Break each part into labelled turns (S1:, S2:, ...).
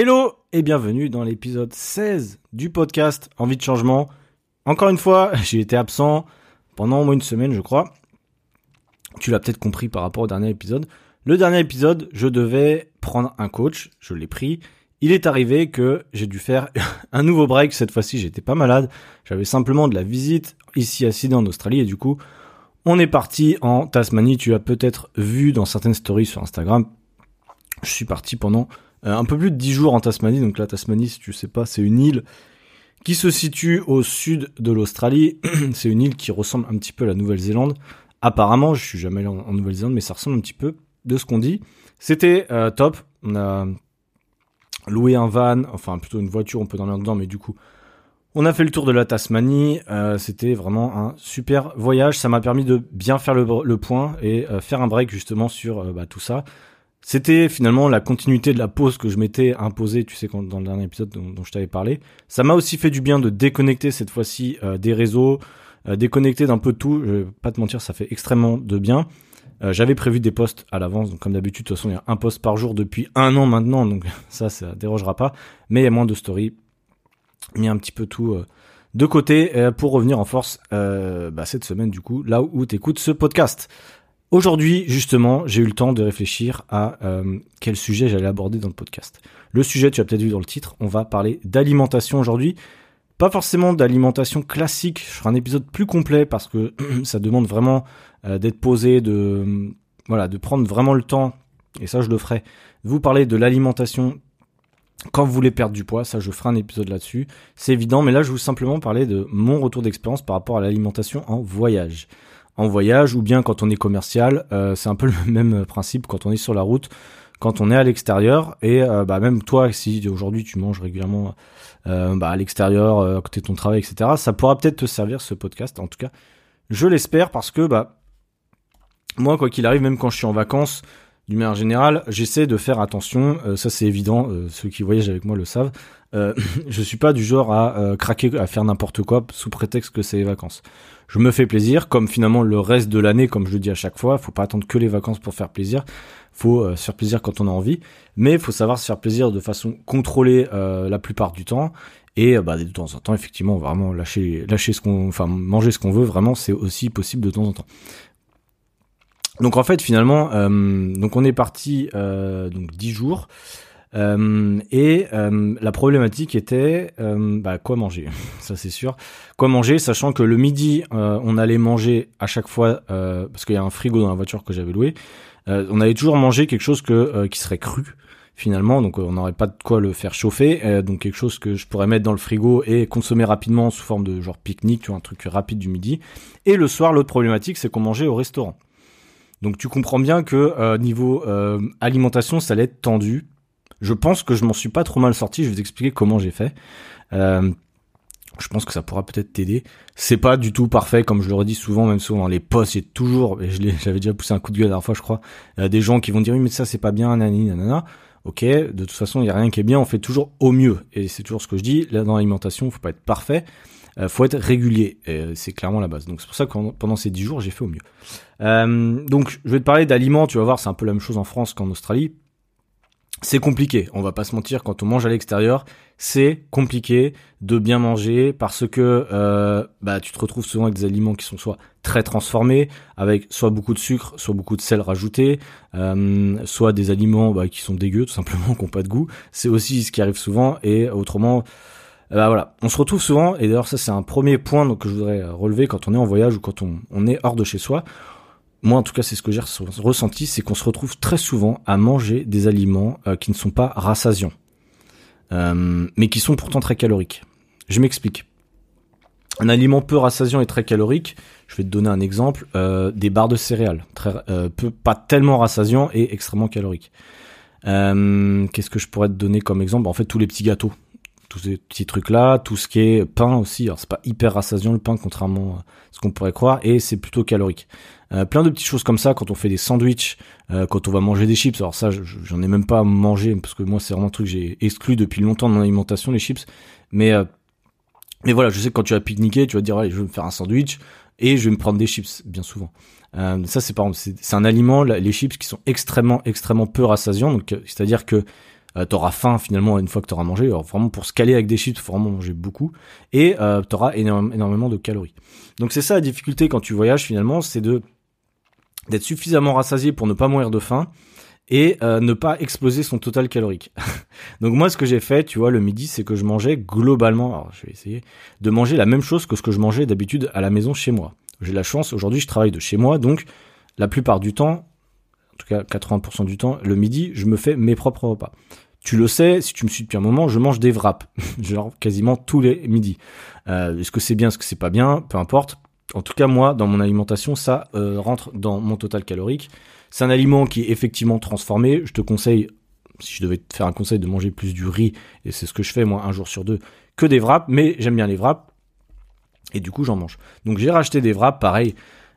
S1: Hello et bienvenue dans l'épisode 16 du podcast Envie de changement. Encore une fois, j'ai été absent pendant au moins une semaine, je crois. Tu l'as peut-être compris par rapport au dernier épisode. Le dernier épisode, je devais prendre un coach, je l'ai pris. Il est arrivé que j'ai dû faire un nouveau break. Cette fois-ci, j'étais pas malade. J'avais simplement de la visite ici à Sydney en Australie et du coup, on est parti en Tasmanie. Tu as peut-être vu dans certaines stories sur Instagram. Je suis parti pendant un peu plus de 10 jours en Tasmanie. Donc la Tasmanie, si tu sais pas, c'est une île qui se situe au sud de l'Australie. c'est une île qui ressemble un petit peu à la Nouvelle-Zélande. Apparemment, je suis jamais allé en, Nouvelle-Zélande, mais ça ressemble un petit peu de ce qu'on dit. C'était euh, top. On a loué un van, enfin plutôt une voiture, on peut dormir dedans, mais du coup, on a fait le tour de la Tasmanie. Euh, C'était vraiment un super voyage. Ça m'a permis de bien faire le, point et faire un break justement sur bah, tout ça. C'était finalement la continuité de la pause que je m'étais imposée, tu sais, quand, dans le dernier épisode dont, je t'avais parlé. Ça m'a aussi fait du bien de déconnecter cette fois-ci euh, des réseaux, euh, déconnecter d'un peu tout. Je vais pas te mentir, ça fait extrêmement de bien. Euh, j'avais prévu des posts à l'avance, donc comme d'habitude, de toute façon, il y a un post par jour depuis un an maintenant, donc ça, ça dérogera pas. Mais il y a moins de stories, mis un petit peu tout de côté pour revenir en force bah, cette semaine, du coup, là où tu écoutes ce podcast. Aujourd'hui, justement, j'ai eu le temps de réfléchir à euh, quel sujet j'allais aborder dans le podcast. Le sujet, tu as peut-être vu dans le titre, on va parler d'alimentation aujourd'hui. Pas forcément d'alimentation classique, je ferai un épisode plus complet parce que ça demande vraiment euh, d'être posé, de prendre vraiment le temps, et ça je le ferai, vous parler de l'alimentation quand vous voulez perdre du poids, ça je ferai un épisode là-dessus, c'est évident, mais là je vous simplement parler de mon retour d'expérience par rapport à l'alimentation en voyage en voyage ou bien quand on est commercial. Euh, c'est un peu le même principe quand on est sur la route, quand on est à l'extérieur. Et euh, bah, même toi, si aujourd'hui tu manges régulièrement euh, bah, à l'extérieur, à côté de ton travail, etc., ça pourra peut-être te servir ce podcast. En tout cas, je l'espère parce que bah, moi, quoi qu'il arrive, même quand je suis en vacances, d'une manière générale, j'essaie de faire attention. ça, c'est évident. ceux qui voyagent avec moi le savent. Euh, je suis pas du genre à craquer, à faire n'importe quoi sous prétexte que c'est les vacances je me fais plaisir, comme finalement le reste de l'année, comme je le dis à chaque fois, faut pas attendre que les vacances pour faire plaisir, faut euh, se faire plaisir quand on a envie, mais faut savoir se faire plaisir de façon contrôlée euh, la plupart du temps, et euh, bah, de temps en temps, effectivement, vraiment lâcher, lâcher ce qu'on, enfin manger ce qu'on veut, vraiment, c'est aussi possible de temps en temps. Donc en fait, finalement, donc on est parti donc dix jours. Euh, et euh, la problématique était euh, bah, quoi manger, ça c'est sûr. Quoi manger, sachant que le midi, on allait manger à chaque fois, parce qu'il y a un frigo dans la voiture que j'avais loué, on allait toujours manger quelque chose que, qui serait cru finalement, donc on n'aurait pas de quoi le faire chauffer, donc quelque chose que je pourrais mettre dans le frigo et consommer rapidement sous forme de genre pique-nique, tu vois, un truc rapide du midi. Et le soir, l'autre problématique, c'est qu'on mangeait au restaurant. Donc tu comprends bien que niveau alimentation, ça allait être tendu je pense que je m'en suis pas trop mal sorti. Je vais vous expliquer comment j'ai fait. Euh, je pense que ça pourra peut-être t'aider. C'est pas du tout parfait, comme je le redis souvent, même souvent dans les posts, j'ai toujours, et j'avais déjà poussé un coup de gueule la dernière fois, je crois, des gens qui vont dire oui, mais ça c'est pas bien, nanani, nanana. Ok, de toute façon, il y a rien qui est bien, on fait toujours au mieux. Et c'est toujours ce que je dis, là dans l'alimentation, faut pas être parfait, euh, faut être régulier. C'est clairement la base. Donc c'est pour ça que pendant ces 10 jours, j'ai fait au mieux. Euh, donc je vais te parler d'aliments, tu vas voir, c'est un peu la même chose en France qu'en Australie c'est compliqué, on va pas se mentir, quand on mange à l'extérieur, c'est compliqué de bien manger parce que euh, bah, tu te retrouves souvent avec des aliments qui sont soit très transformés, avec soit beaucoup de sucre, soit beaucoup de sel rajouté, euh, soit des aliments bah, qui sont dégueux tout simplement, qui n'ont pas de goût. C'est aussi ce qui arrive souvent et autrement, bah voilà, on se retrouve souvent, et d'ailleurs ça c'est un premier point que je voudrais relever quand on est en voyage ou quand on, on est hors de chez soi, moi en tout cas c'est ce que j'ai ressenti, c'est qu'on se retrouve très souvent à manger des aliments euh, qui ne sont pas rassasiants, euh, mais qui sont pourtant très caloriques. Je m'explique. Un aliment peu rassasiant et très calorique, je vais te donner un exemple, euh, des barres de céréales, peu, pas tellement rassasiant et extrêmement caloriques. Qu'est-ce que je pourrais te donner comme exemple? En fait, tous les petits gâteaux, tous ces petits trucs là, tout ce qui est pain aussi. Alors c'est pas hyper rassasiant le pain contrairement à ce qu'on pourrait croire et c'est plutôt calorique. Euh, plein de petites choses comme ça quand on fait des sandwichs, euh, quand on va manger des chips. Alors ça, j'en ai même pas à manger parce que moi c'est vraiment un truc que j'ai exclu depuis longtemps de mon alimentation les chips. Mais euh, mais voilà, je sais que quand tu vas pique-niquer, tu vas dire allez, je vais me faire un sandwich et je vais me prendre des chips bien souvent. ça c'est par c'est un aliment les chips qui sont extrêmement extrêmement peu rassasiants donc c'est-à-dire que euh, t'auras faim finalement une fois que t'auras mangé. Alors, vraiment pour se caler avec des chips, faut vraiment manger beaucoup et euh, t'auras énormément de calories. Donc c'est ça la difficulté quand tu voyages finalement, c'est d'être suffisamment rassasié pour ne pas mourir de faim et euh, ne pas exploser son total calorique. Donc moi ce que j'ai fait, tu vois, le midi, c'est que je mangeais globalement, alors je vais essayer de manger la même chose que ce que je mangeais d'habitude à la maison chez moi. J'ai la chance, aujourd'hui je travaille de chez moi, donc la plupart du temps, en tout cas 80% du temps, le midi, je me fais mes propres repas. Tu le sais, si tu me suis depuis un moment, je mange des wraps, genre quasiment tous les midis. Euh, est-ce que c'est bien, est-ce que c'est pas bien, peu importe. En tout cas, moi, dans mon alimentation, ça euh, rentre dans mon total calorique. C'est un aliment qui est effectivement transformé. Je te conseille, si je devais te faire un conseil, de manger plus du riz, et c'est ce que je fais moi un jour sur deux, que des wraps, mais j'aime bien les wraps. Et du coup, j'en mange. Donc j'ai racheté des wraps, pareil.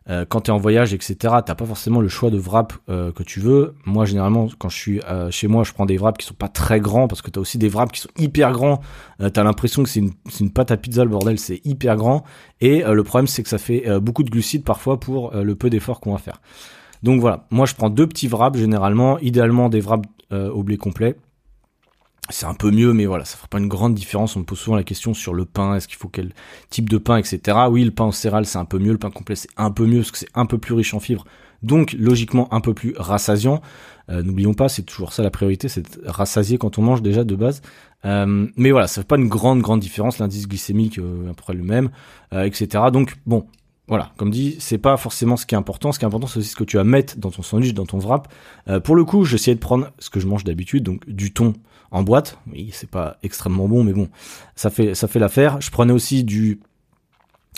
S1: Euh, quand tu es en voyage, etc., t'as pas forcément le choix de wrap euh, que tu veux. Moi, généralement, quand je suis euh, chez moi, je prends des wraps qui sont pas très grands parce que t'as aussi des wraps qui sont hyper grands. t'as l'impression que c'est une, une pâte à pizza, le bordel, c'est hyper grand. Et le problème, c'est que ça fait beaucoup de glucides parfois pour le peu d'efforts qu'on va faire. Donc voilà, moi je prends deux petits wraps généralement, idéalement des wraps au blé complet c'est un peu mieux, mais voilà, ça fera pas une grande différence. On me pose souvent la question sur le pain, est-ce qu'il faut quel type de pain, etc. Oui, le pain au céréales, c'est un peu mieux, le pain complet, c'est un peu mieux, parce que c'est un peu plus riche en fibres, donc logiquement un peu plus rassasiant. Euh, n'oublions pas, c'est toujours ça la priorité, c'est rassasier quand on mange déjà de base. Euh, mais voilà, ça fait pas une grande, grande différence, l'indice glycémique euh, à peu près le même, etc. Donc bon, voilà, comme dit, c'est pas forcément ce qui est important. Ce qui est important, c'est aussi ce que tu vas mettre dans ton sandwich, dans ton wrap. pour le coup, j'essayais de prendre ce que je mange d'habitude, donc du thon, en boîte. Oui, c'est pas extrêmement bon, mais bon, ça fait ça fait l'affaire. Je prenais aussi du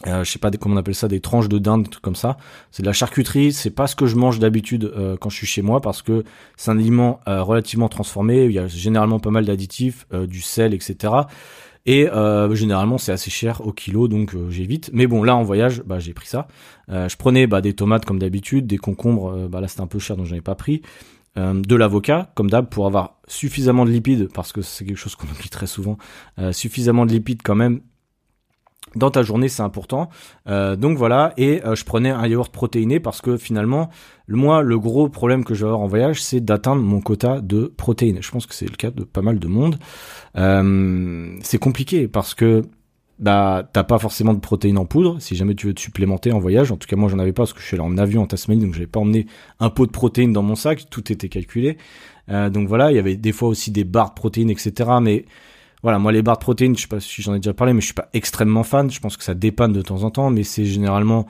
S1: euh, je sais pas comment on appelle ça, des tranches de dinde, des trucs comme ça. C'est de la charcuterie. C'est pas ce que je mange d'habitude euh, quand je suis chez moi parce que c'est un aliment euh, relativement transformé. Il y a généralement pas mal d'additifs, euh, du sel, etc. Et généralement c'est assez cher au kilo, donc j'évite. Mais bon, là en voyage, bah j'ai pris ça. je prenais bah, des tomates comme d'habitude, des concombres. bah là c'était un peu cher, donc j'en ai pas pris. Euh, de l'avocat, comme d'hab, pour avoir suffisamment de lipides, parce que c'est quelque chose qu'on oublie très souvent, euh, suffisamment de lipides quand même dans ta journée, c'est important. Euh, donc voilà, et je prenais un yaourt protéiné parce que finalement, moi, le gros problème que je vais avoir en voyage, c'est d'atteindre mon quota de protéines. Je pense que c'est le cas de pas mal de monde. c'est compliqué parce que bah t'as pas forcément de protéines en poudre si jamais tu veux te supplémenter en voyage. En tout cas moi j'en avais pas parce que je suis allé en avion en Tasmanie donc j'avais pas emmené un pot de protéines dans mon sac, tout était calculé. Euh, donc voilà, il y avait des fois aussi des barres de protéines etc. Mais voilà, moi les barres de protéines, je sais pas si j'en ai déjà parlé, mais je suis pas extrêmement fan. Je pense que ça dépanne de temps en temps, mais c'est généralement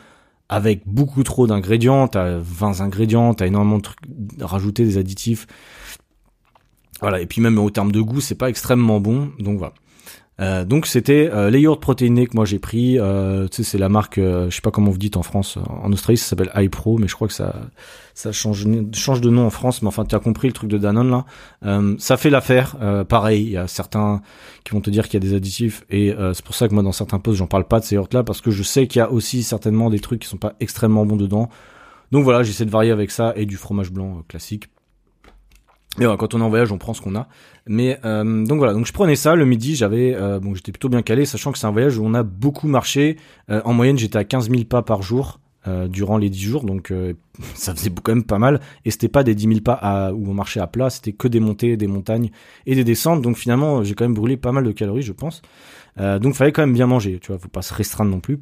S1: avec beaucoup trop d'ingrédients. T'as 20 ingrédients, t'as énormément de trucs rajouter des additifs. Voilà, et puis même au terme de goût, c'est pas extrêmement bon. Donc voilà. Euh, donc c'était euh, les yaourts protéinés que moi j'ai pris. Euh, tu sais, c'est la marque, euh, je sais pas comment vous dites en France. En Australie, ça s'appelle iPro, mais je crois que ça ça change change de nom en France. Mais enfin, tu as compris le truc de Danone là. Euh, ça fait l'affaire. pareil, il y a certains qui vont te dire qu'il y a des additifs et c'est pour ça que moi dans certains posts j'en parle pas de ces yaourts là parce que je sais qu'il y a aussi certainement des trucs qui sont pas extrêmement bons dedans. Donc voilà, j'essaie de varier avec ça et du fromage blanc classique. Mais voilà, quand on est en voyage, on prend ce qu'on a. Mais euh, donc voilà, donc je prenais ça le midi, j'avais euh, bon, j'étais plutôt bien calé, sachant que c'est un voyage où on a beaucoup marché. Euh, en moyenne, j'étais à 15 000 pas par jour durant les 10 jours, donc ça faisait quand même pas mal. Et c'était pas des 10 000 pas à, où on marchait à plat, c'était que des montées, des montagnes et des descentes. Donc finalement, j'ai quand même brûlé pas mal de calories, je pense. donc fallait quand même bien manger, tu vois, faut pas se restreindre non plus.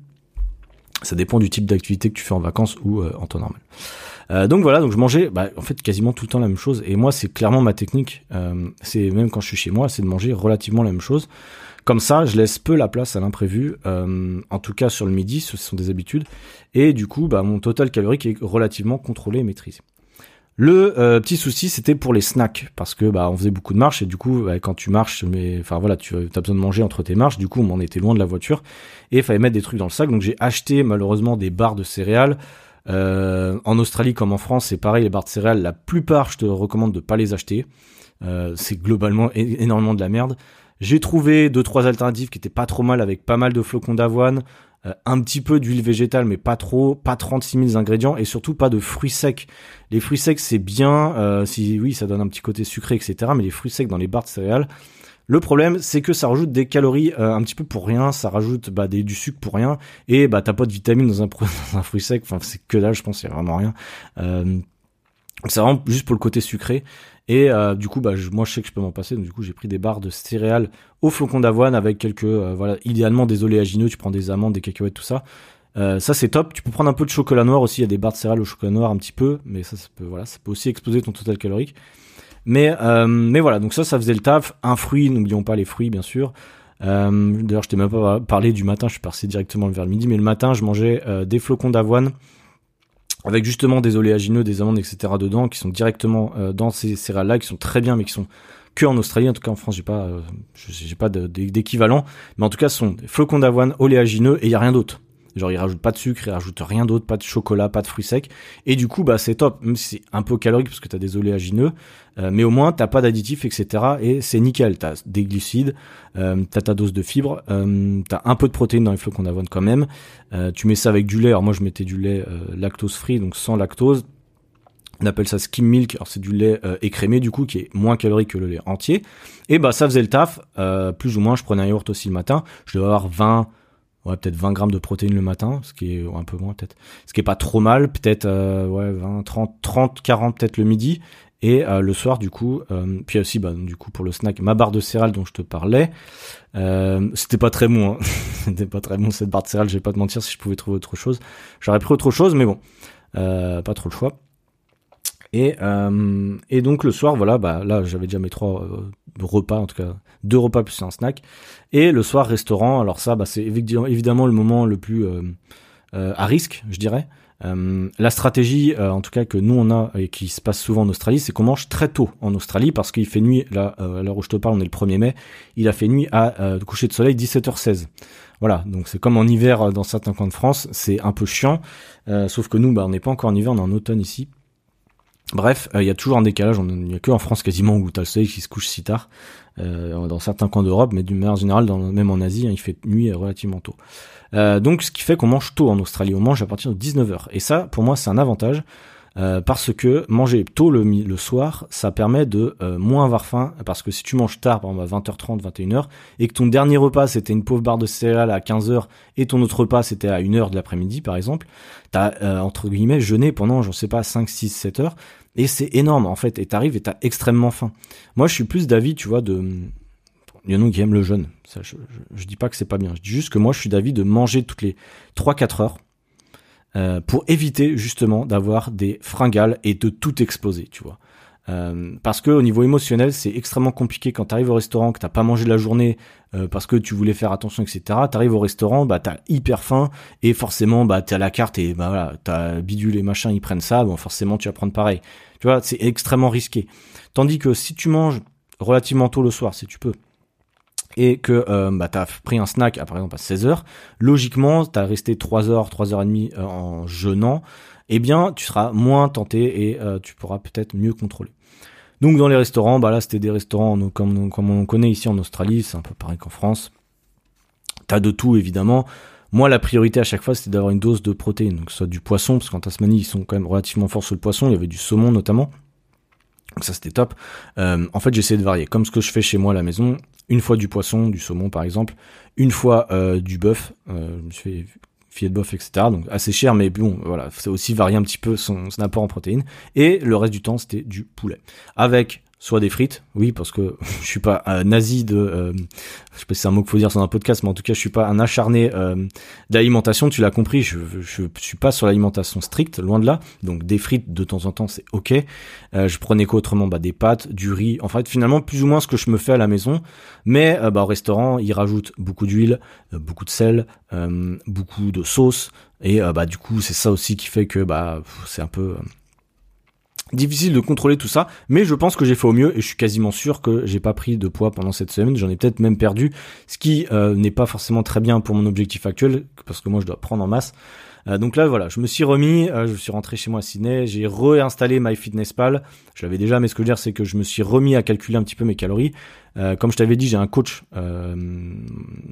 S1: Ça dépend du type d'activité que tu fais en vacances ou en temps normal. Euh, donc voilà, donc je mangeais bah, en fait quasiment tout le temps la même chose. Et moi, c'est clairement ma technique. Euh, c'est même quand je suis chez moi, c'est de manger relativement la même chose. Comme ça, je laisse peu la place à l'imprévu. Euh, en tout cas sur le midi, ce sont des habitudes. Et du coup, bah, mon total calorique est relativement contrôlé et maîtrisé. Le petit souci, c'était pour les snacks, parce que bah on faisait beaucoup de marches et du coup, quand tu marches, mais enfin voilà, tu as besoin de manger entre tes marches. Du coup, on m'en était loin de la voiture et il fallait mettre des trucs dans le sac. Donc j'ai acheté malheureusement des barres de céréales, euh, en Australie comme en France, c'est pareil, les barres de céréales, la plupart, je te recommande de pas les acheter. Euh, c'est globalement énormément de la merde. J'ai trouvé deux trois alternatives qui étaient pas trop mal avec pas mal de flocons d'avoine, euh, un petit peu d'huile végétale mais pas trop, pas 36 000 ingrédients et surtout pas de fruits secs. Les fruits secs c'est bien, si oui ça donne un petit côté sucré etc. Mais les fruits secs dans les barres de céréales, le problème, c'est que ça rajoute des calories euh, un petit peu pour rien, ça rajoute bah, des, du sucre pour rien, et bah t'as pas de vitamines dans un, dans un fruit sec, enfin c'est que là, je pense, c'est vraiment rien. C'est vraiment juste pour le côté sucré. Et euh, du coup, bah, moi, je sais que je peux m'en passer. Donc, du coup, j'ai pris des barres de céréales au flocon d'avoine avec quelques, euh, voilà, idéalement des oléagineux. Tu prends des amandes, des cacahuètes, tout ça. Euh, ça, c'est top. Tu peux prendre un peu de chocolat noir aussi. Il y a des barres de céréales au chocolat noir un petit peu, mais ça, ça peut, aussi exploser ton total calorique. Mais, mais voilà. Donc ça, ça faisait le taf. Un fruit, n'oublions pas les fruits, bien sûr. D'ailleurs, je t'ai même pas parlé du matin. Je suis passé directement vers le midi, mais le matin, je mangeais des flocons d'avoine avec justement des oléagineux, des amandes, etc. dedans, qui sont directement euh, dans ces céréales-là, qui sont très bien, mais qui sont que en Australie. En tout cas, en France, j'ai pas, euh, j'ai pas d'équivalent, mais en tout cas, ce sont des flocons d'avoine, oléagineux, et il y a rien d'autre. Genre, ils rajoutent pas de sucre, ils rajoutent rien d'autre, pas de chocolat, pas de fruits secs. Et du coup, bah, c'est top. Même si c'est un peu calorique parce que t'as des oléagineux. Euh, mais au moins, t'as pas d'additifs, etc. Et c'est nickel. T'as des glucides, euh, t'as ta dose de fibres, euh, t'as un peu de protéines dans les flocons d'avoine quand même. Euh, tu mets ça avec du lait. Alors moi, je mettais du lait lactose free, donc sans lactose. On appelle ça skim milk. Alors c'est du lait écrémé du coup qui est moins calorique que le lait entier. Et bah ça faisait le taf. plus ou moins, je prenais un yaourt aussi le matin. Je devais avoir 20 ouais peut-être 20 grammes de protéines le matin ce qui est un peu moins peut-être. Ce qui est pas trop mal peut-être euh, ouais 20 30 30 40 peut-être le midi. Et euh, le soir du coup euh, puis aussi bah du coup pour le snack ma barre de céréales dont je te parlais c'était pas très bon hein. c'était pas très bon cette barre de céréales je vais pas te mentir si je pouvais trouver autre chose. J'aurais pris autre chose mais bon pas trop le choix. Et, euh, et donc le soir, voilà, bah là j'avais déjà mes trois euh, repas, en tout cas deux repas plus un snack. Et le soir restaurant, alors ça, bah, c'est évidemment le moment le plus euh, à risque, je dirais. la stratégie, en tout cas que nous on a et qui se passe souvent en Australie, c'est qu'on mange très tôt en Australie parce qu'il fait nuit. Là, à l'heure où je te parle, on est le 1er mai. Il a fait nuit à coucher de soleil 17h16. Voilà, donc c'est comme en hiver dans certains coins de France, c'est un peu chiant. sauf que nous, bah, on n'est pas encore en hiver, on est en automne ici. Bref, euh, il y a toujours un décalage. Il n'y a que en France quasiment où t'as le soleil qui se couche si tard. Euh, dans certains coins d'Europe, mais d'une manière générale, même en Asie, hein, il fait nuit relativement tôt. Euh, donc, ce qui fait qu'on mange tôt en Australie. On mange à partir de 19h. Et ça, pour moi, c'est un avantage. Euh, parce que manger tôt le, le soir, ça permet de euh, moins avoir faim, parce que si tu manges tard, par exemple à 20h30, 21h, et que ton dernier repas c'était une pauvre barre de céréales à 15h, et ton autre repas c'était à 1h de l'après-midi par exemple, t'as euh, entre guillemets jeûné pendant, je sais pas, 5, 6, 7 heures, et c'est énorme en fait, et t'arrives et t'as extrêmement faim. Moi je suis plus d'avis, tu vois, de... Il y en a qui aiment le jeûne, ça, je, je, je dis pas que c'est pas bien, je dis juste que moi je suis d'avis de manger toutes les 3-4 heures, euh, pour éviter justement d'avoir des fringales et de tout exploser, tu vois. Euh, parce que au niveau émotionnel, c'est extrêmement compliqué quand tu arrives au restaurant, que t'as pas mangé la journée euh, parce que tu voulais faire attention, etc. T'arrives au restaurant, bah t'as hyper faim et forcément bah t'es à la carte et bah voilà, t'as bidule et machin, ils prennent ça, bon forcément tu vas prendre pareil. Tu vois, c'est extrêmement risqué. Tandis que si tu manges relativement tôt le soir, si tu peux, et que euh, bah, tu as pris un snack par exemple à 16h, logiquement tu as resté 3 heures, 3 heures et demie euh, en jeûnant, eh bien tu seras moins tenté et euh, tu pourras peut-être mieux contrôler. Donc dans les restaurants, bah là c'était des restaurants comme, comme on connaît ici en Australie, c'est un peu pareil qu'en France. T'as de tout évidemment. Moi la priorité à chaque fois c'était d'avoir une dose de protéines, donc soit du poisson, parce qu'en Tasmanie ils sont quand même relativement forts sur le poisson, il y avait du saumon notamment. Ça c'était top. Euh, en fait j'essaie de varier, comme ce que je fais chez moi à la maison. Une fois du poisson, du saumon par exemple, une fois euh, du bœuf. Euh, je fait filet de bœuf, etc. Donc assez cher, mais bon, voilà, c'est aussi varier un petit peu son, son apport en protéines. Et le reste du temps c'était du poulet, avec soit des frites, oui, parce que je suis pas un nazi de, euh, je sais pas si c'est un mot qu'il faut dire sur un podcast, mais en tout cas, je suis pas un acharné euh, d'alimentation. Tu l'as compris, je, je suis pas sur l'alimentation stricte, loin de là. Donc des frites de temps en temps, c'est ok. Euh, je prenais quoi autrement? Bah des pâtes, du riz. En fait, finalement, plus ou moins ce que je me fais à la maison. Mais euh, bah, au restaurant, ils rajoutent beaucoup d'huile, euh, beaucoup de sel, beaucoup de sauce. Et bah du coup, c'est ça aussi qui fait que bah c'est un peu difficile de contrôler tout ça, mais je pense que j'ai fait au mieux et je suis quasiment sûr que j'ai pas pris de poids pendant cette semaine. J'en ai peut-être même perdu, ce qui euh, n'est pas forcément très bien pour mon objectif actuel, parce que moi je dois prendre en masse. Euh, donc là voilà, je me suis remis, euh, je suis rentré chez moi à Sydney, j'ai réinstallé MyFitnessPal. Je l'avais déjà, mais ce que je veux dire c'est que je me suis remis à calculer un petit peu mes calories. Euh, comme je t'avais dit, j'ai un coach euh,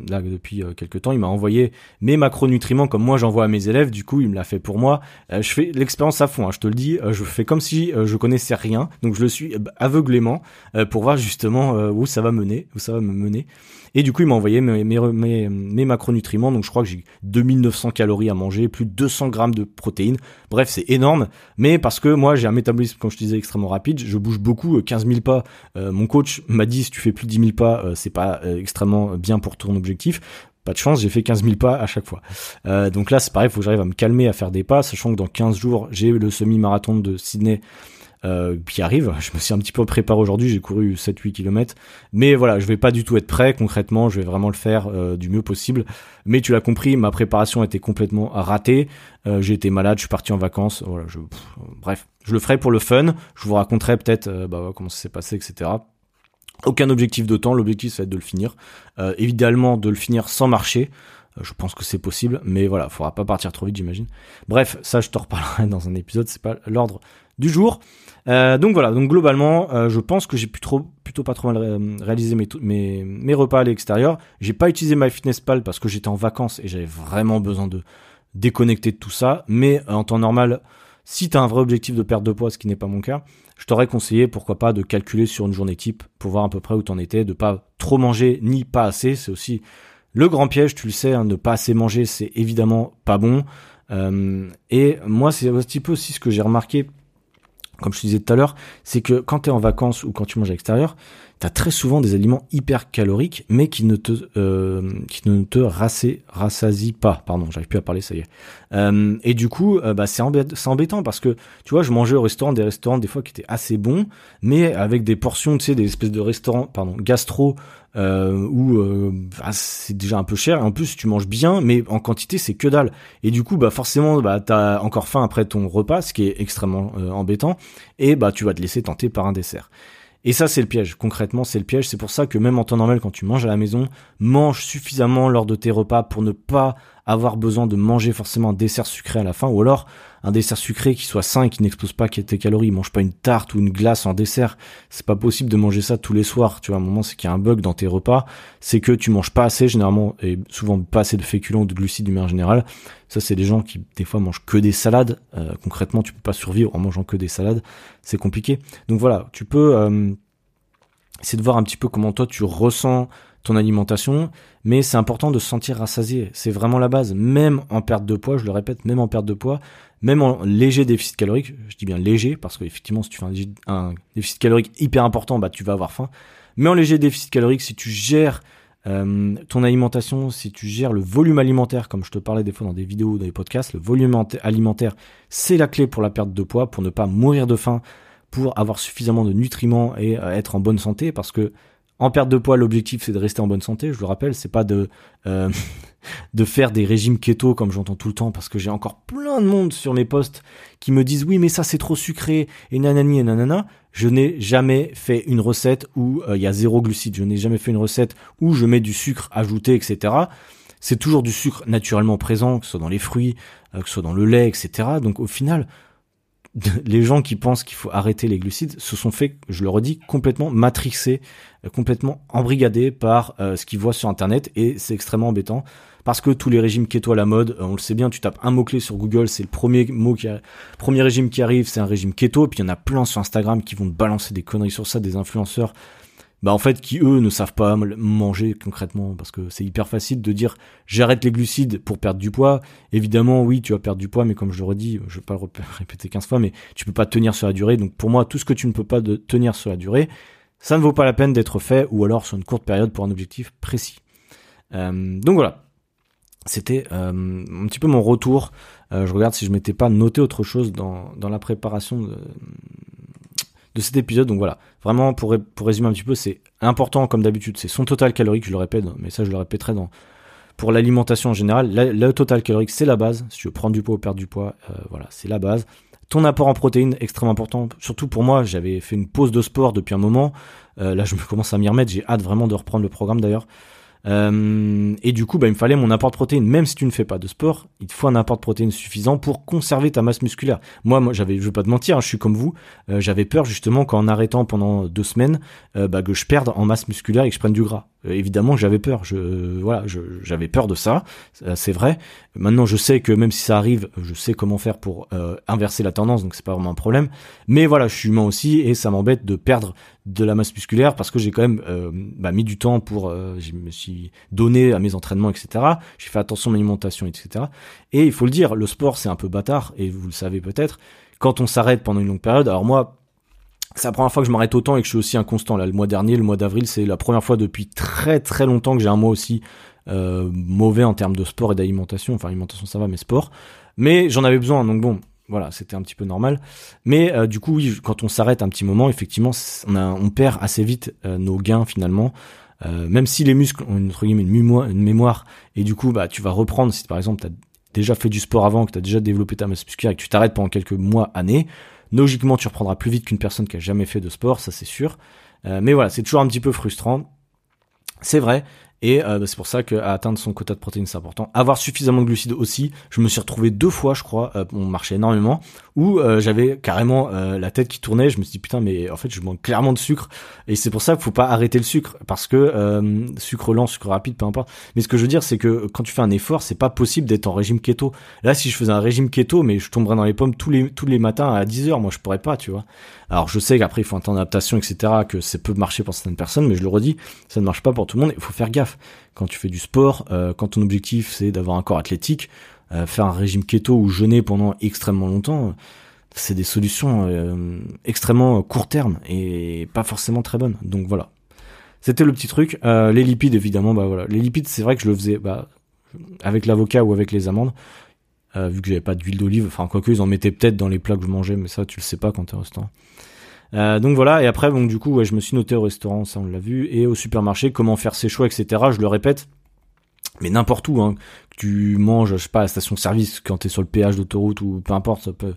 S1: là depuis euh, quelques temps. Il m'a envoyé mes macronutriments comme moi j'envoie à mes élèves. Du coup, il me l'a fait pour moi. je fais l'expérience à fond. Hein, je te le dis. je fais comme si je connaissais rien. Donc je le suis aveuglément pour voir justement où ça va mener, où ça va me mener. Et du coup, il m'a envoyé mes, mes, macronutriments. Donc, je crois que j'ai 2900 calories à manger, plus de 200 grammes de protéines. Bref, c'est énorme. Mais parce que moi, j'ai un métabolisme, comme je te disais, extrêmement rapide. Je bouge beaucoup, 15 euh, 000 pas. Euh, mon coach m'a dit, si tu fais plus de 10 000 pas, euh, c'est pas extrêmement bien pour ton objectif. Pas de chance, j'ai fait 15 000 pas à chaque fois. donc là, c'est pareil, il faut que j'arrive à me calmer, à faire des pas, sachant que dans 15 jours, j'ai le semi-marathon de Sydney euh, qui arrive. Je me suis un petit peu préparé aujourd'hui, j'ai couru 7-8 km. Mais voilà, je vais pas du tout être prêt concrètement, je vais vraiment le faire euh, du mieux possible. Mais tu l'as compris, ma préparation était complètement ratée. Euh, j'ai été malade, je suis parti en vacances. Voilà, je, bref, je le ferai pour le fun. Je vous raconterai peut-être euh, bah, comment ça s'est passé, etc. Aucun objectif de temps, l'objectif ça va être de le finir. évidemment, de le finir sans marcher. Je pense que c'est possible, mais voilà, faudra pas partir trop vite, j'imagine. Bref, ça, je te reparlerai dans un épisode. C'est pas l'ordre du jour. Euh, donc voilà, donc globalement, euh, je pense que j'ai plutôt, plutôt pas trop mal réalisé mes, mes, mes repas à l'extérieur. J'ai pas utilisé MyFitnessPal parce que j'étais en vacances et j'avais vraiment besoin de déconnecter de tout ça. Mais euh, en temps normal, si tu as un vrai objectif de perte de poids, ce qui n'est pas mon cas, je t'aurais conseillé, pourquoi pas, de calculer sur une journée type pour voir à peu près où t'en étais, de pas trop manger ni pas assez. C'est aussi le grand piège, tu le sais, hein, ne pas assez manger, c'est évidemment pas bon. et moi, c'est un petit peu aussi ce que j'ai remarqué comme je te disais tout à l'heure, c'est que quand tu es en vacances ou quand tu manges à l'extérieur, tu as très souvent des aliments hyper caloriques, mais qui ne te, euh, qui ne te rassasient pas. Pardon, j'arrive plus à parler, ça y est. Euh, et du coup, euh, bah, c'est embêtant parce que, tu vois, je mangeais au restaurant des restaurants des fois qui étaient assez bons, mais avec des portions, tu sais, des espèces de restaurants, pardon, gastro, euh, où bah, c'est déjà un peu cher. Et en plus, tu manges bien, mais en quantité, c'est que dalle. Et du coup, bah forcément, bah t'as encore faim après ton repas, ce qui est extrêmement embêtant. Et bah tu vas te laisser tenter par un dessert. Et ça, c'est le piège. Concrètement, c'est le piège. C'est pour ça que même en temps normal, quand tu manges à la maison, mange suffisamment lors de tes repas pour ne pas avoir besoin de manger forcément un dessert sucré à la fin, ou alors un dessert sucré qui soit sain qui n'explose pas tes calories. Mange pas une tarte ou une glace en dessert. C'est pas possible de manger ça tous les soirs. Tu vois, à un moment, c'est qu'il y a un bug dans tes repas. C'est que tu manges pas assez, généralement, et souvent pas assez de féculents ou de glucides du manière générale. Ça, c'est des gens qui, des fois, mangent que des salades. Euh, concrètement, tu peux pas survivre en mangeant que des salades. C'est compliqué. Donc voilà, tu peux, euh, essayer de voir un petit peu comment toi tu ressens alimentation, mais c'est important de se sentir rassasié. C'est vraiment la base. Même en perte de poids, je le répète, même en perte de poids, même en léger déficit calorique, je dis bien léger, parce qu'effectivement, si tu fais un, déficit calorique hyper important, bah tu vas avoir faim. Mais en léger déficit calorique, si tu gères euh, ton alimentation, si tu gères le volume alimentaire, comme je te parlais des fois dans des vidéos, dans des podcasts, le volume alimentaire, c'est la clé pour la perte de poids, pour ne pas mourir de faim, pour avoir suffisamment de nutriments et euh, être en bonne santé, parce que en perte de poids, l'objectif c'est de rester en bonne santé. Je le rappelle, c'est pas de euh, de faire des régimes keto comme j'entends tout le temps, parce que j'ai encore plein de monde sur mes posts qui me disent oui mais ça c'est trop sucré et nanani et nanana. Je n'ai jamais fait une recette où euh, il y a zéro glucide. Je n'ai jamais fait une recette où je mets du sucre ajouté, etc. C'est toujours du sucre naturellement présent, que ce soit dans les fruits, euh, que ce soit dans le lait, etc. Donc au final, les gens qui pensent qu'il faut arrêter les glucides se sont fait, je le redis, complètement matrixés, euh, complètement embrigadés par euh, ce qu'ils voient sur Internet. Et c'est extrêmement embêtant parce que tous les régimes keto à la mode, euh, on le sait bien, tu tapes un mot clé sur Google, c'est le premier mot qui premier régime qui arrive, c'est un régime keto, et puis il y en a plein sur Instagram qui vont te balancer des conneries sur ça, des influenceurs bah en fait qui eux ne savent pas manger concrètement parce que c'est hyper facile de dire j'arrête les glucides pour perdre du poids. Évidemment, oui, tu vas perdre du poids, mais comme je le redis, je vais pas le répéter 15 fois, mais tu peux pas tenir sur la durée. Donc pour moi, tout ce que tu ne peux pas de tenir sur la durée, ça ne vaut pas la peine d'être fait ou alors sur une courte période pour un objectif précis. Euh, donc voilà. C'était euh, un petit peu mon retour. Euh, je regarde si je m'étais pas noté autre chose dans, dans la préparation de, de cet épisode. Donc voilà, vraiment pour, pour résumer un petit peu, c'est important comme d'habitude, c'est son total calorique, je le répète, mais ça je le répéterai dans pour l'alimentation en général. Le, total calorique c'est la base. Si tu veux prendre du poids ou perdre du poids, euh, voilà, c'est la base. Ton apport en protéines, extrêmement important. Surtout pour moi, j'avais fait une pause de sport depuis un moment. Euh, là, je me commence à m'y remettre. J'ai hâte vraiment de reprendre le programme d'ailleurs. Euh, et du coup, bah, il me fallait mon apport de protéines. Même si tu ne fais pas de sport, il te faut un apport de protéines suffisant pour conserver ta masse musculaire. Moi, moi, j'avais, je veux pas te mentir, hein, je suis comme vous. Euh, j'avais peur justement qu'en arrêtant pendant deux semaines, euh, bah, que je perde en masse musculaire et que je prenne du gras. évidemment, j'avais peur. Je, voilà, j'avais peur de ça. c'est vrai. Maintenant, je sais que même si ça arrive, je sais comment faire pour inverser la tendance, donc c'est pas vraiment un problème. Mais voilà, je suis humain aussi et ça m'embête de perdre de la masse musculaire parce que j'ai quand même bah, mis du temps pour, je me suis donné à mes entraînements, etc. J'ai fait attention à mon alimentation, etc. Et il faut le dire, le sport c'est un peu bâtard, et vous le savez peut-être. Quand on s'arrête pendant une longue période, alors moi, c'est la première fois que je m'arrête autant et que je suis aussi inconstant. Là, le mois dernier, le mois d'avril, c'est la première fois depuis très très longtemps que j'ai un mois aussi euh, mauvais en termes de sport et d'alimentation. Enfin, alimentation ça va, mais sport. Mais j'en avais besoin, donc bon, voilà, c'était un petit peu normal. Mais euh, du coup, oui, quand on s'arrête un petit moment, effectivement, on, perd assez vite euh, nos gains finalement. Euh, même si les muscles ont une, entre guillemets, une, mémoire, et du coup, bah, tu vas reprendre, si par exemple, tu as déjà fait du sport avant, que tu as déjà développé ta masse musculaire et que tu t'arrêtes pendant quelques mois, années, logiquement, tu reprendras plus vite qu'une personne qui a jamais fait de sport, ça c'est sûr. Mais voilà, c'est toujours un petit peu frustrant. C'est vrai, et euh, bah, c'est pour ça qu'à atteindre son quota de protéines, c'est important. Avoir suffisamment de glucides aussi. Je me suis retrouvé deux fois, je crois, euh, on marchait énormément, où euh, j'avais carrément la tête qui tournait. Je me suis dit putain, mais en fait, je manque clairement de sucre. Et c'est pour ça qu'il faut pas arrêter le sucre, parce que sucre lent, sucre rapide, peu importe. Mais ce que je veux dire, c'est que quand tu fais un effort, c'est pas possible d'être en régime keto. Là, si je faisais un régime keto, mais je tomberais dans les pommes tous les tous les matins à 10 heures, moi, je pourrais pas, tu vois. Alors, je sais qu'après, il faut un temps d'adaptation, etc., que ça peut marcher pour certaines personnes, mais je le redis, ça ne marche pas pour tout le monde. Il faut faire gaffe quand tu fais du sport, euh, quand ton objectif c'est d'avoir un corps athlétique, euh, faire un régime keto ou jeûner pendant extrêmement longtemps, c'est des solutions euh, extrêmement court terme et pas forcément très bonnes. Donc voilà. C'était le petit truc. les lipides évidemment, bah voilà. Les lipides, c'est vrai que je le faisais bah, avec l'avocat ou avec les amandes. vu que j'avais pas d'huile d'olive, enfin quoique ils en mettaient peut-être dans les plats que je mangeais, mais ça tu le sais pas quand t'es au restaurant. Euh, donc voilà, et après, donc du coup, ouais, je me suis noté au restaurant, ça on l'a vu, et au supermarché, comment faire ses choix, etc. Je le répète, mais n'importe où, hein, tu manges, je sais pas, à la station-service, quand t'es sur le péage d'autoroute ou peu importe, ça peut...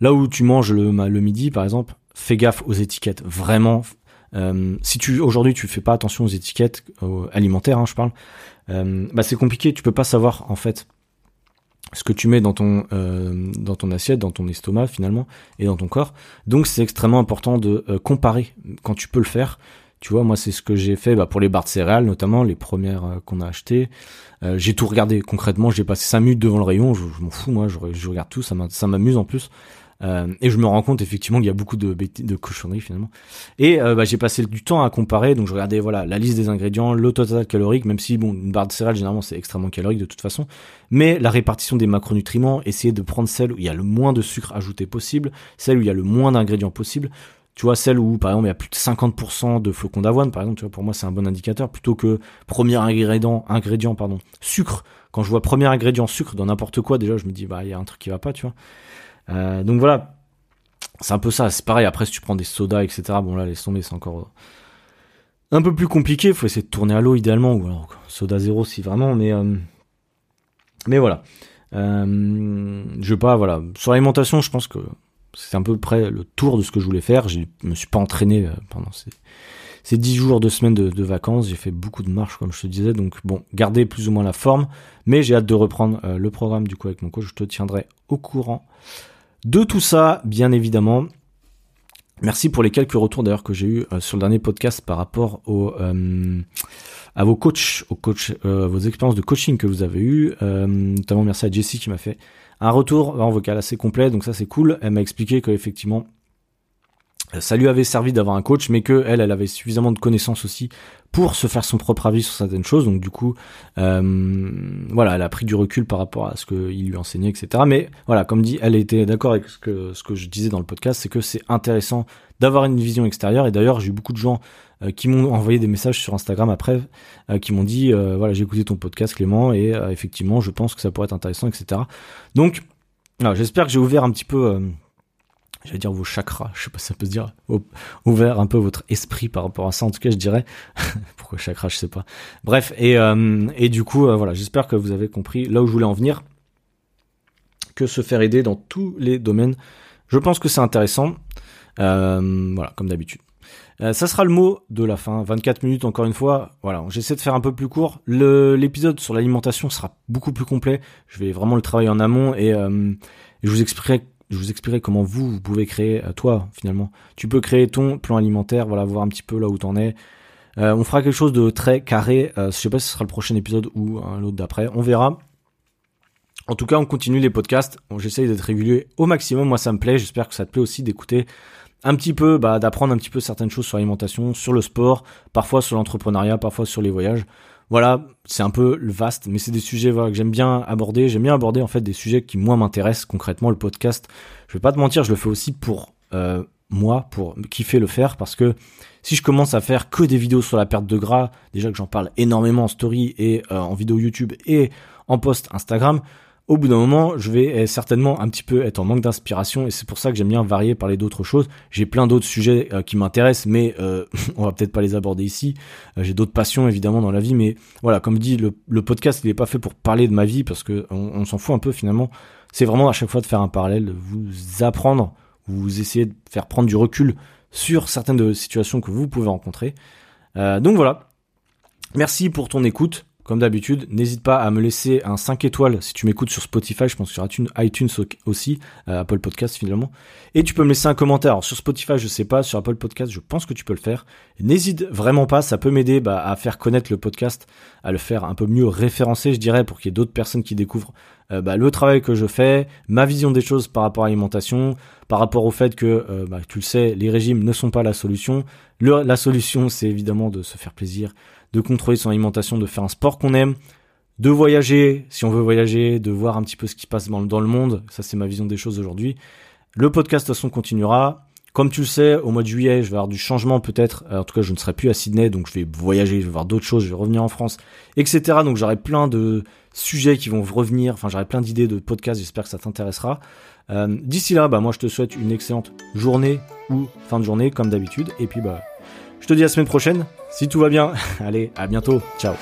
S1: là où tu manges le, le midi, par exemple, fais gaffe aux étiquettes, vraiment. Euh, si tu aujourd'hui tu fais pas attention aux étiquettes alimentaires, hein, je parle, euh, bah c'est compliqué, tu peux pas savoir en fait ce que tu mets dans ton euh, dans ton assiette, dans ton estomac finalement et dans ton corps. Donc c'est extrêmement important de euh, comparer quand tu peux le faire. Tu vois, moi c'est ce que j'ai fait bah, pour les barres de céréales notamment les premières euh, qu'on a achetées. j'ai tout regardé concrètement. J'ai passé 5 minutes devant le rayon. Je, m'en fous moi. Je, je regarde tout. Ça m'amuse en plus. Euh, et je me rends compte effectivement qu'il y a beaucoup de, de cochonneries finalement. Et euh, bah, j'ai passé du temps à comparer, donc je regardais voilà la liste des ingrédients, le total calorique, même si bon une barre de céréales généralement c'est extrêmement calorique de toute façon, mais la répartition des macronutriments, essayer de prendre celle où il y a le moins de sucre ajouté possible, celle où il y a le moins d'ingrédients possible. Tu vois, celle où, par exemple, il y a plus de 50% de flocons d'avoine, par exemple, tu vois, pour moi, c'est un bon indicateur, plutôt que premier ingrédient, ingrédient, pardon, sucre. Quand je vois premier ingrédient sucre dans n'importe quoi, déjà, je me dis, bah, il y a un truc qui va pas, tu vois. Euh, donc voilà, c'est un peu ça. C'est pareil. Après, si tu prends des sodas, etc. Bon là, les tomber, c'est encore euh, un peu plus compliqué. Il faut essayer de tourner à l'eau idéalement ou alors soda zéro si vraiment. Mais euh, mais voilà. Je pas. Voilà. Sur l'alimentation, je pense que c'est un peu près le tour de ce que je voulais faire. Je me suis pas entraîné pendant ces ces dix jours, de semaines de, de vacances. J'ai fait beaucoup de marches, comme je te disais. Donc bon, garder plus ou moins la forme. Mais j'ai hâte de reprendre le programme du coup avec mon coach. Je te tiendrai au courant de tout ça, bien évidemment. Merci pour les quelques retours d'ailleurs que j'ai eu euh, sur le dernier podcast par rapport euh, à vos coachs, euh, vos expériences de coaching que vous avez eues. notamment merci à Jessie qui m'a fait un retour en vocal assez complet, donc ça c'est cool. Elle m'a expliqué qu'effectivement ça lui avait servi d'avoir un coach, mais que elle, elle avait suffisamment de connaissances aussi pour se faire son propre avis sur certaines choses. Donc du coup, euh, voilà, elle a pris du recul par rapport à ce qu'il lui enseignait, etc. Mais voilà, comme dit, elle était d'accord avec ce que ce que je disais dans le podcast, c'est que c'est intéressant d'avoir une vision extérieure. Et d'ailleurs, j'ai eu beaucoup de gens euh, qui m'ont envoyé des messages sur Instagram après, euh, qui m'ont dit, voilà, j'ai écouté ton podcast Clément, et effectivement, je pense que ça pourrait être intéressant, etc. Donc, j'espère que j'ai ouvert un petit peu j'allais dire vos chakras, je sais pas si ça peut se dire, ouvert un peu votre esprit par rapport à ça, en tout cas je dirais. Pourquoi chakra, je sais pas. Bref, et, euh, et du coup, euh, voilà, j'espère que vous avez compris là où je voulais en venir, que se faire aider dans tous les domaines, je pense que c'est intéressant, euh, voilà, comme d'habitude. Ça sera le mot de la fin. 24 minutes encore une fois. Voilà, j'essaie de faire un peu plus court. L'épisode sur l'alimentation sera beaucoup plus complet. Je vais vraiment le travailler en amont et, euh, je vous expliquerai je vous expliquerai comment vous, pouvez créer, euh, toi, finalement. Tu peux créer ton plan alimentaire, voilà, voir un petit peu là où t'en es. on fera quelque chose de très carré. je sais pas si ce sera le prochain épisode ou l'autre d'après. On verra. En tout cas, on continue les podcasts. J'essaye d'être régulier au maximum. Moi, ça me plaît. J'espère que ça te plaît aussi d'écouter un petit peu, bah, d'apprendre un petit peu certaines choses sur l'alimentation, sur le sport, parfois sur l'entrepreneuriat, parfois sur les voyages. Voilà, c'est un peu le vaste, mais c'est des sujets que j'aime bien aborder. J'aime bien aborder en fait des sujets qui moi m'intéressent concrètement. Le podcast, je vais pas te mentir, je le fais aussi pour euh, moi, pour kiffer le faire, parce que si je commence à faire que des vidéos sur la perte de gras, déjà que j'en parle énormément en story et euh, en vidéo YouTube et en post Instagram, au bout d'un moment, je vais certainement un petit peu être en manque d'inspiration et c'est pour ça que j'aime bien varier, parler d'autres choses. J'ai plein d'autres sujets euh, qui m'intéressent, mais euh, on va peut-être pas les aborder ici. Euh, j'ai d'autres passions évidemment dans la vie, mais voilà, comme dit, le, podcast il est pas fait pour parler de ma vie parce que on, s'en fout un peu finalement. C'est vraiment à chaque fois de faire un parallèle, de vous apprendre, vous essayer de faire prendre du recul sur certaines situations que vous pouvez rencontrer. donc voilà. Merci pour ton écoute. Comme d'habitude, n'hésite pas à me laisser un 5 étoiles si tu m'écoutes sur Spotify, je pense sur iTunes aussi, euh, Apple Podcast finalement. Et tu peux me laisser un commentaire. Alors, sur Spotify, je sais pas, sur Apple Podcast, je pense que tu peux le faire. N'hésite vraiment pas, ça peut m'aider bah, à faire connaître le podcast, à le faire un peu mieux référencer, je dirais, pour qu'il y ait d'autres personnes qui découvrent euh, bah, le travail que je fais, ma vision des choses par rapport à l'alimentation, par rapport au fait que, euh, bah, tu le sais, les régimes ne sont pas la solution. la solution, c'est évidemment de se faire plaisir, de contrôler son alimentation, de faire un sport qu'on aime, de voyager, si on veut voyager, de voir un petit peu ce qui se passe dans, le monde. Ça, c'est ma vision des choses aujourd'hui. Le podcast, de toute façon, continuera. Comme tu le sais, au mois de juillet, je vais avoir du changement peut-être. En tout cas, je ne serai plus à Sydney, donc je vais voyager, je vais voir d'autres choses, je vais revenir en France, etc. Donc j'aurai plein de sujets qui vont revenir. Enfin, j'aurai plein d'idées de podcasts. J'espère que ça t'intéressera. Euh, d'ici là, bah moi, je te souhaite une excellente journée ou fin de journée, comme d'habitude. Et puis, bah, je te dis à la semaine prochaine. Si tout va bien, allez, à bientôt. Ciao.